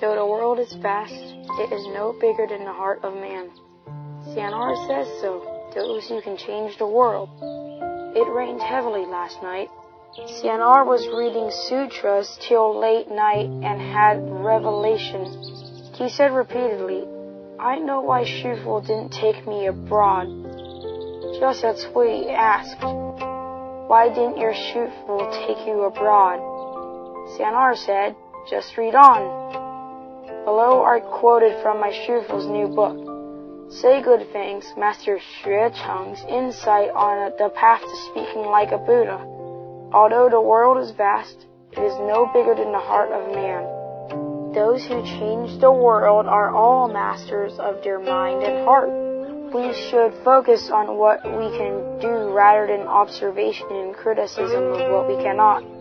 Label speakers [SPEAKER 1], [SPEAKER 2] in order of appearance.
[SPEAKER 1] Though the world is vast, it is no bigger than the heart of man. Cianar says so, those who can change the world. It rained heavily last night. Cianar was reading sutras till late night and had revelation. He said repeatedly, I know why Shufu didn't take me abroad. Just as Cui asked, Why didn't your Shufu take you abroad? Cianar said, Just read on. Below are quoted from my Shufu's new book. Say good things, Master Xue Cheng's insight on the path to speaking like a Buddha. Although the world is vast, it is no bigger than the heart of man. Those who change the world are all masters of their mind and heart. We should focus on what we can do rather than observation and criticism of what we cannot.